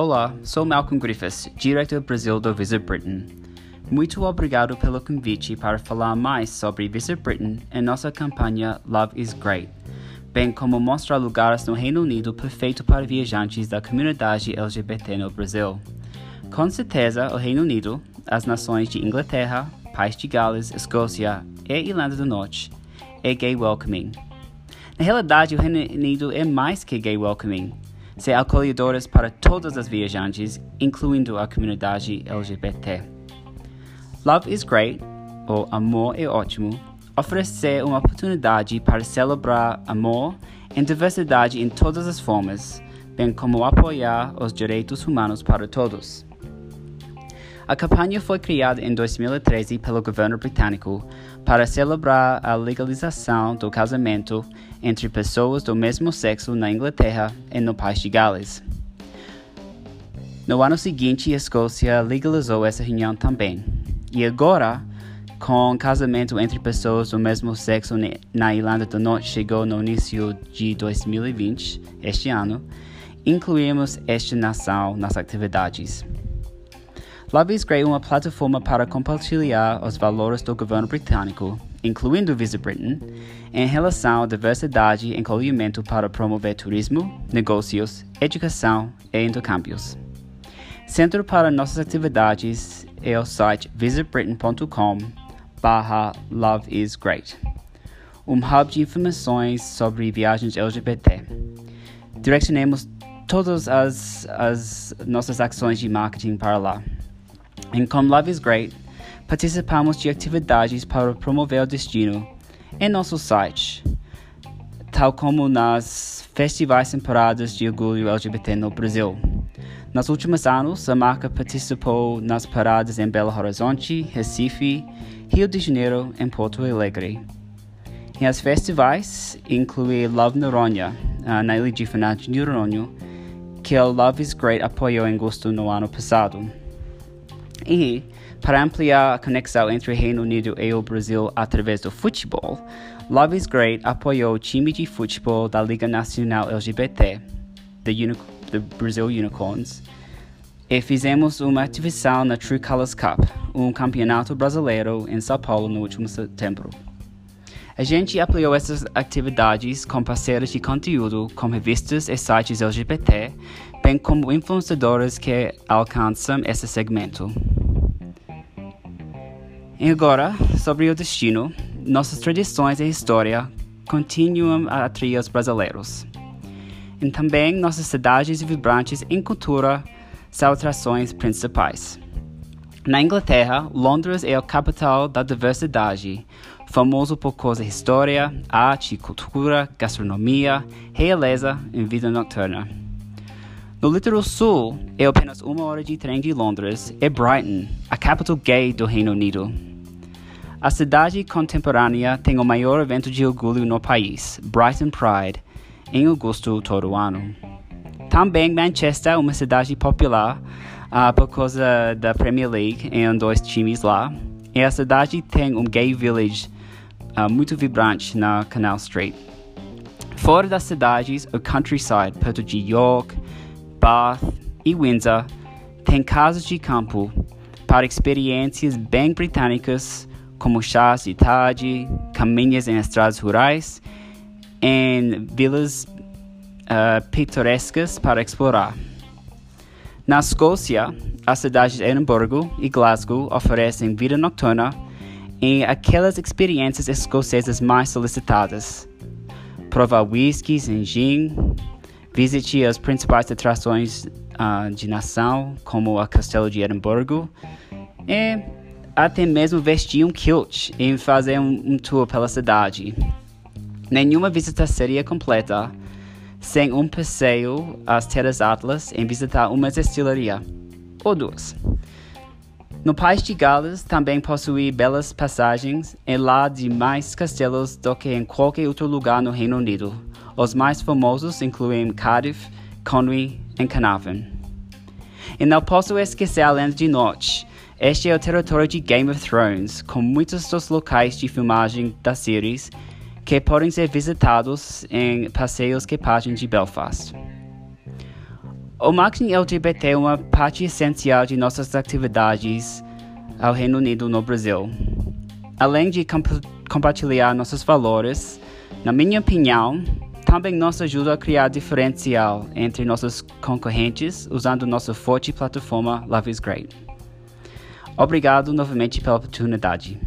Olá, sou Malcolm Griffiths, diretor Brasil do Visit Britain. Muito obrigado pelo convite para falar mais sobre Visit Britain em nossa campanha Love is Great, bem como mostrar lugares no Reino Unido perfeito para viajantes da comunidade LGBT no Brasil. Com certeza, o Reino Unido, as nações de Inglaterra, País de Gales, Escócia e Irlanda do Norte é gay welcoming. Na realidade, o Reino Unido é mais que gay welcoming ser acolhedoras para todas as viajantes, incluindo a comunidade LGBT. Love is Great, ou Amor é Ótimo, oferece uma oportunidade para celebrar amor e diversidade em todas as formas, bem como apoiar os direitos humanos para todos. A campanha foi criada em 2013 pelo governo britânico para celebrar a legalização do casamento entre pessoas do mesmo sexo na Inglaterra e no País de Gales. No ano seguinte, a Escócia legalizou essa união também. E agora, com casamento entre pessoas do mesmo sexo na Irlanda do Norte chegou no início de 2020, este ano, incluímos esta nação nas atividades. Lobbies é uma plataforma para compartilhar os valores do governo britânico, incluindo Visit Britain, em relação à diversidade e encolhimento para promover turismo, negócios, educação e intercâmbios. Centro para nossas atividades é o site visitbritain.com barra Love is Great, um hub de informações sobre viagens LGBT. Direcionemos todas as, as nossas ações de marketing para lá. Em Come Love is Great, participamos de atividades para promover o destino em nosso site, tal como nas festivais temporadas de orgulho LGBT no Brasil. Nos últimos anos, a marca participou nas paradas em Belo Horizonte, Recife, Rio de Janeiro e Porto Alegre. Em as festivais, inclui Love Noronha, na ilha de Fernando de Noronha, que o Love is Great apoiou em gosto no ano passado. E, para ampliar a conexão entre o Reino Unido e o Brasil através do futebol, Love is Great apoiou o time de futebol da Liga Nacional LGBT, do Brasil Unicorns, e fizemos uma ativação na True Colors Cup, um campeonato brasileiro em São Paulo no último setembro. A gente apoiou essas atividades com parceiros de conteúdo como revistas e sites LGBT, bem como influenciadores que alcançam esse segmento. E agora, sobre o destino, nossas tradições e história continuam a atrair os brasileiros. E também nossas cidades vibrantes em cultura são atrações principais. Na Inglaterra, Londres é a capital da diversidade, famoso por causa história, arte, cultura, gastronomia, realeza e vida noturna. No litoral sul, é apenas uma hora de trem de Londres, é Brighton, a capital gay do Reino Unido. A cidade contemporânea tem o maior evento de orgulho no país, Brighton Pride, em agosto todo ano. Também Manchester, uma cidade popular uh, por causa da Premier League, em dois times lá. E a cidade tem um gay village uh, muito vibrante na Canal Street. Fora das cidades, o countryside, perto de York, Bath e Windsor, tem casas de campo para experiências bem britânicas como chás de tarde, caminhas em estradas rurais, em vilas uh, pitorescas para explorar. Na Escócia, as cidades de Edimburgo e Glasgow oferecem vida noturna e aquelas experiências escocesas mais solicitadas. Provar whiskies em gin, visite as principais atrações uh, de nação, como a Castelo de Edimburgo, e até mesmo vestir um kilt e fazer um, um tour pela cidade. Nenhuma visita seria completa sem um passeio às Terras Atlas e visitar uma destilaria, ou duas. No País de Gales também possui belas passagens e lá de mais castelos do que em qualquer outro lugar no Reino Unido. Os mais famosos incluem Cardiff, Conwy e Carnarvon. E não posso esquecer a Lenda de Norte, este é o território de Game of Thrones, com muitos dos locais de filmagem das séries que podem ser visitados em passeios que partem de Belfast. O marketing LGBT é uma parte essencial de nossas atividades ao Reino Unido no Brasil. Além de comp compartilhar nossos valores, na minha opinião, também nos ajuda a criar diferencial entre nossos concorrentes usando nossa forte plataforma Love is Great. Obrigado novamente pela oportunidade.